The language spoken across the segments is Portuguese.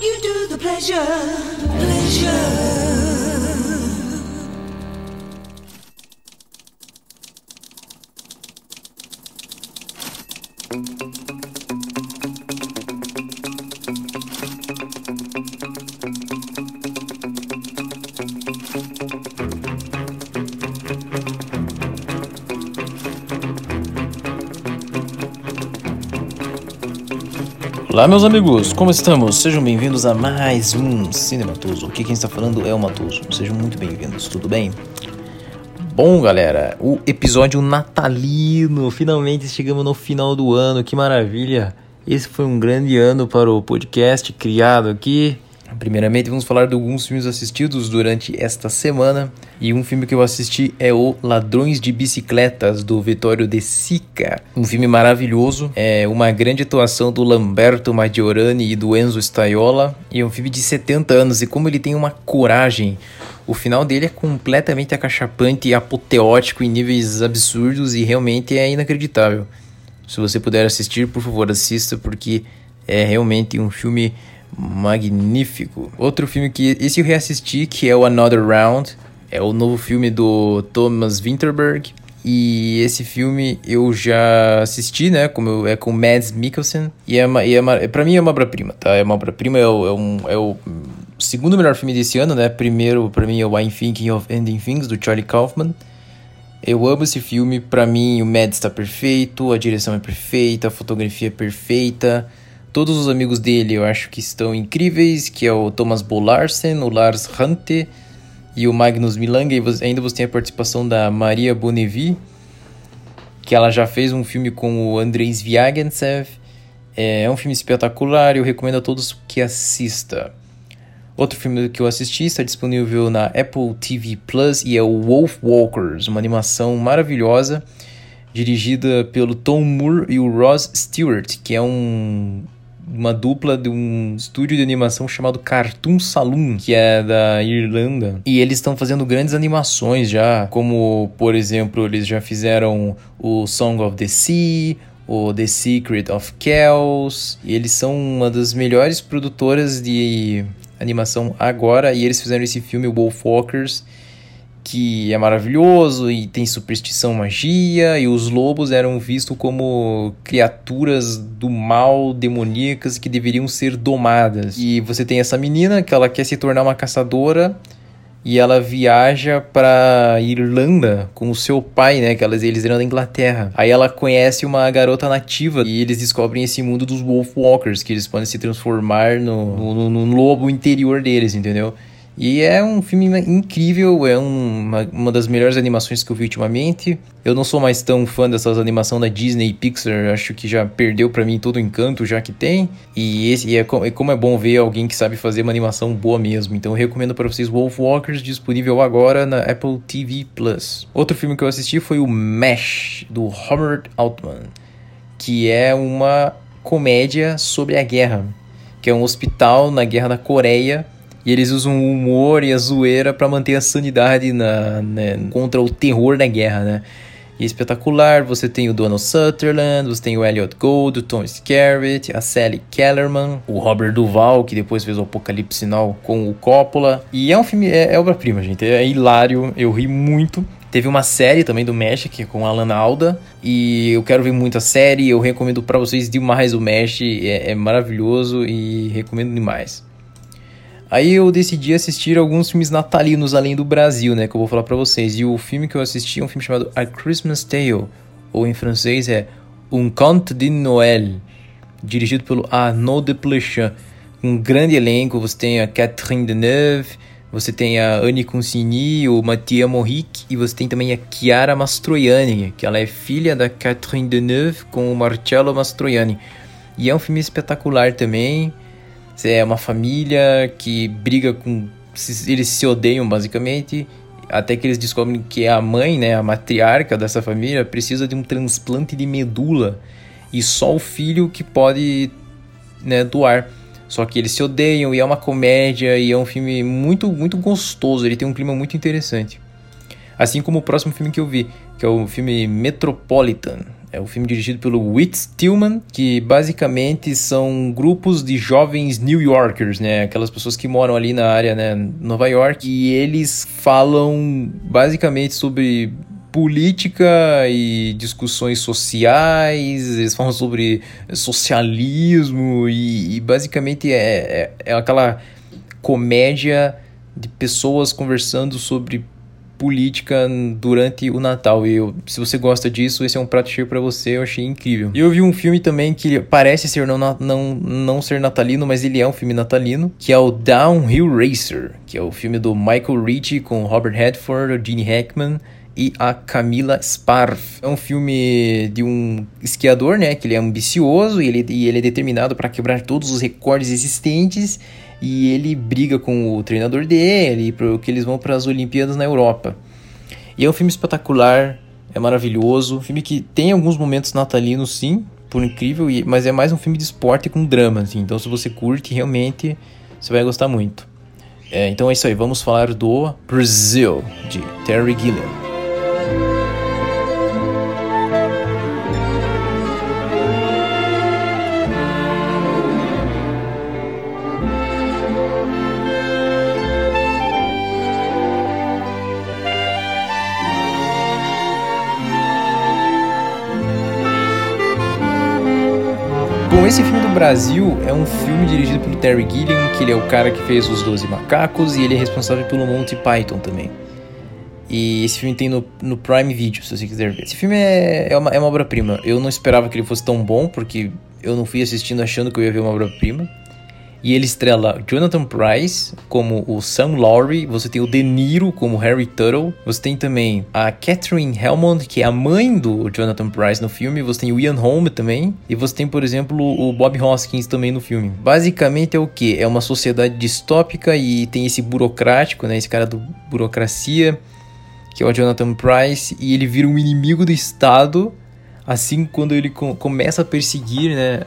You do the pleasure, pleasure. Olá, meus amigos, como estamos? Sejam bem-vindos a mais um Cinematoso. Aqui quem está falando é o Matoso. Sejam muito bem-vindos, tudo bem? Bom, galera, o episódio natalino. Finalmente chegamos no final do ano, que maravilha! Esse foi um grande ano para o podcast criado aqui. Primeiramente, vamos falar de alguns filmes assistidos durante esta semana. E um filme que eu assisti é o Ladrões de Bicicletas, do Vittorio De Sica. Um filme maravilhoso, é uma grande atuação do Lamberto Maggiorani e do Enzo Staiola. E é um filme de 70 anos, e como ele tem uma coragem. O final dele é completamente acachapante e apoteótico em níveis absurdos e realmente é inacreditável. Se você puder assistir, por favor, assista, porque é realmente um filme magnífico. Outro filme que esse eu reassisti, que é o Another Round, é o novo filme do Thomas Winterberg. E esse filme eu já assisti, né? Como eu, é com Mads Mikkelsen. E é, uma, e é uma, pra mim é uma obra-prima, tá? É uma obra-prima, é, o, é, um, é o segundo melhor filme desse ano, né? Primeiro, pra mim, é o I'm Thinking of Ending Things, do Charlie Kaufman. Eu amo esse filme, pra mim o Mads está perfeito, a direção é perfeita, a fotografia é perfeita. Todos os amigos dele eu acho que estão incríveis, que é o Thomas Bolarsen, o Lars Hante e o Magnus Milang. E ainda você tem a participação da Maria Bonnevie, que ela já fez um filme com o Andrei Viagantsev. É, é um filme espetacular, eu recomendo a todos que assista. Outro filme que eu assisti está disponível na Apple TV Plus e é o Wolf Walkers, uma animação maravilhosa dirigida pelo Tom Moore e o Ross Stewart, que é um uma dupla de um estúdio de animação chamado Cartoon Saloon, que é da Irlanda. E eles estão fazendo grandes animações já, como, por exemplo, eles já fizeram o Song of the Sea, o The Secret of Kells. Eles são uma das melhores produtoras de animação agora, e eles fizeram esse filme Wolfwalkers, que é maravilhoso e tem superstição, magia, e os lobos eram vistos como criaturas do mal, demoníacas, que deveriam ser domadas. E você tem essa menina que ela quer se tornar uma caçadora e ela viaja para Irlanda com o seu pai, né? Que elas, eles eram da Inglaterra. Aí ela conhece uma garota nativa e eles descobrem esse mundo dos Wolfwalkers, que eles podem se transformar no, no, no lobo interior deles, entendeu? E é um filme incrível, é uma, uma das melhores animações que eu vi ultimamente. Eu não sou mais tão fã dessas animações da Disney e Pixar, acho que já perdeu para mim todo o encanto já que tem. E, esse, e é, é, como é bom ver alguém que sabe fazer uma animação boa mesmo. Então eu recomendo para vocês Wolfwalkers, disponível agora na Apple TV Plus. Outro filme que eu assisti foi o Mesh, do Robert Altman, que é uma comédia sobre a guerra, que é um hospital na guerra da Coreia e eles usam o humor e a zoeira para manter a sanidade na, né, contra o terror da guerra, né? E é espetacular, você tem o Donald Sutherland, você tem o Elliot Gould, o Tom Skerritt, a Sally Kellerman, o Robert Duval, que depois fez o Apocalipse Sinal com o Coppola. E é um filme, é, é obra-prima, gente, é hilário, eu ri muito. Teve uma série também do Mesh, com a Alan Alda, e eu quero ver muito a série, eu recomendo para vocês demais o Mesh, é, é maravilhoso e recomendo demais. Aí eu decidi assistir alguns filmes natalinos além do Brasil, né? Que eu vou falar pra vocês. E o filme que eu assisti é um filme chamado A Christmas Tale, ou em francês é Un Conte de Noël, dirigido pelo Arnaud Desplechin. Um grande elenco, você tem a Catherine Deneuve, você tem a Anne Consigny, o Mathieu Morric, e você tem também a Chiara Mastroianni, que ela é filha da Catherine Deneuve com o Marcello Mastroianni. E é um filme espetacular também é uma família que briga com. Eles se odeiam basicamente. Até que eles descobrem que a mãe, né, a matriarca dessa família, precisa de um transplante de medula. E só o filho que pode né, doar. Só que eles se odeiam e é uma comédia e é um filme muito, muito gostoso. Ele tem um clima muito interessante. Assim como o próximo filme que eu vi, que é o filme Metropolitan. É um filme dirigido pelo Whit Stillman, que basicamente são grupos de jovens New Yorkers, né? Aquelas pessoas que moram ali na área, né, Nova York, e eles falam basicamente sobre política e discussões sociais, eles falam sobre socialismo e, e basicamente é, é, é aquela comédia de pessoas conversando sobre política durante o Natal. E eu, se você gosta disso, esse é um prato cheio para você, eu achei incrível. E eu vi um filme também que parece ser não, não, não ser natalino, mas ele é um filme natalino, que é o Downhill Racer, que é o filme do Michael Ritchie com Robert Redford, Gene Hackman e a Camila Sparf. É um filme de um esquiador, né, que ele é ambicioso e ele, e ele é determinado para quebrar todos os recordes existentes e ele briga com o treinador dele, porque eles vão para as Olimpíadas na Europa. E é um filme espetacular, é maravilhoso, um filme que tem alguns momentos natalinos sim, por incrível, mas é mais um filme de esporte com drama, assim. Então se você curte, realmente você vai gostar muito. É, então é isso aí, vamos falar do Brazil, de Terry Gilliam. Bom, esse filme do Brasil é um filme dirigido pelo Terry Gilliam, que ele é o cara que fez Os Doze Macacos e ele é responsável pelo Monty Python também. E esse filme tem no, no Prime Video, se você quiser ver. Esse filme é, é uma, é uma obra-prima. Eu não esperava que ele fosse tão bom, porque eu não fui assistindo achando que eu ia ver uma obra-prima. E ele estrela Jonathan Price como o Sam Lowry, você tem o De Niro como Harry Tuttle, você tem também a Catherine Helmond, que é a mãe do Jonathan Price no filme, você tem o Ian Holm também, e você tem, por exemplo, o Bob Hoskins também no filme. Basicamente é o que? É uma sociedade distópica e tem esse burocrático, né, esse cara do burocracia, que é o Jonathan Price, e ele vira um inimigo do Estado assim quando ele começa a perseguir né,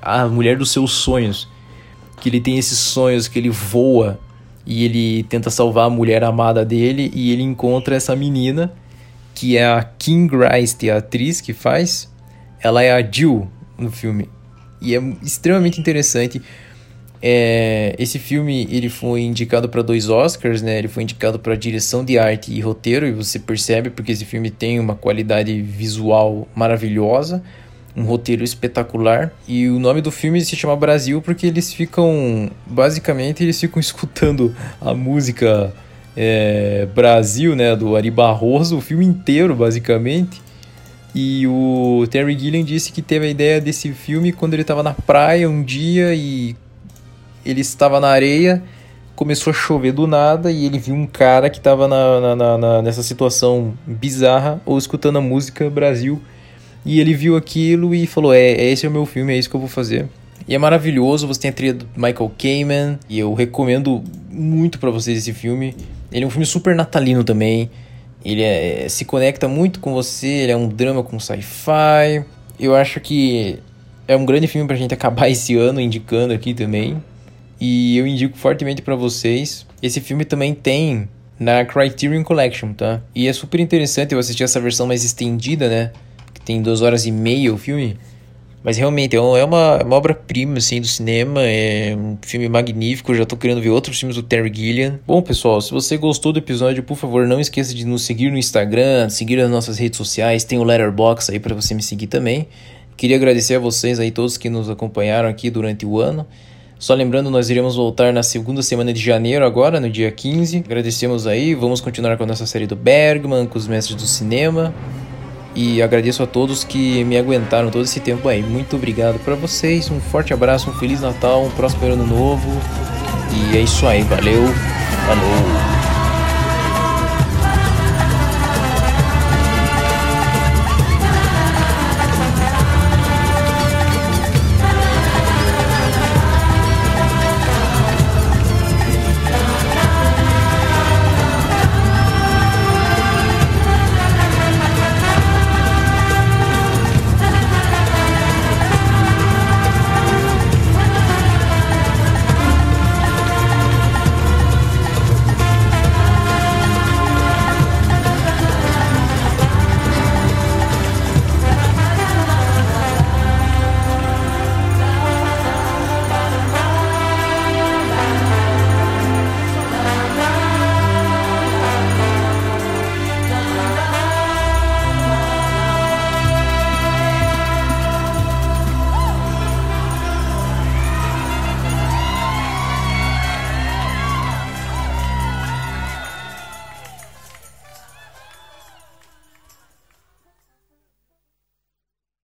a mulher dos seus sonhos que ele tem esses sonhos que ele voa e ele tenta salvar a mulher amada dele e ele encontra essa menina que é a Kim Grice, a atriz que faz. Ela é a Jill no filme e é extremamente interessante. É, esse filme ele foi indicado para dois Oscars, né? Ele foi indicado para direção de arte e roteiro e você percebe porque esse filme tem uma qualidade visual maravilhosa um roteiro espetacular. E o nome do filme se chama Brasil porque eles ficam. Basicamente, eles ficam escutando a música é, Brasil, né? Do Ari Barroso, o filme inteiro, basicamente. E o Terry Gilliam disse que teve a ideia desse filme quando ele estava na praia um dia e ele estava na areia, começou a chover do nada e ele viu um cara que estava na, na, na, nessa situação bizarra ou escutando a música Brasil e ele viu aquilo e falou: é, é, esse é o meu filme, é isso que eu vou fazer. E é maravilhoso, você tem a trilha do Michael Kamen, e eu recomendo muito para vocês esse filme. Ele é um filme super natalino também. Ele é, é, se conecta muito com você, ele é um drama com sci-fi. Eu acho que é um grande filme pra gente acabar esse ano indicando aqui também. E eu indico fortemente para vocês. Esse filme também tem na Criterion Collection, tá? E é super interessante eu assistir essa versão mais estendida, né? Tem duas horas e meia o filme. Mas realmente é uma, é uma obra-prima assim, do cinema, é um filme magnífico. Já tô querendo ver outros filmes do Terry Gilliam. Bom, pessoal, se você gostou do episódio, por favor, não esqueça de nos seguir no Instagram, seguir as nossas redes sociais. Tem o Letterboxd aí para você me seguir também. Queria agradecer a vocês aí, todos que nos acompanharam aqui durante o ano. Só lembrando, nós iremos voltar na segunda semana de janeiro agora, no dia 15. Agradecemos aí, vamos continuar com a nossa série do Bergman, com os mestres do cinema. E agradeço a todos que me aguentaram todo esse tempo aí. Muito obrigado para vocês. Um forte abraço, um feliz Natal, um próspero ano novo. E é isso aí, valeu. Falou.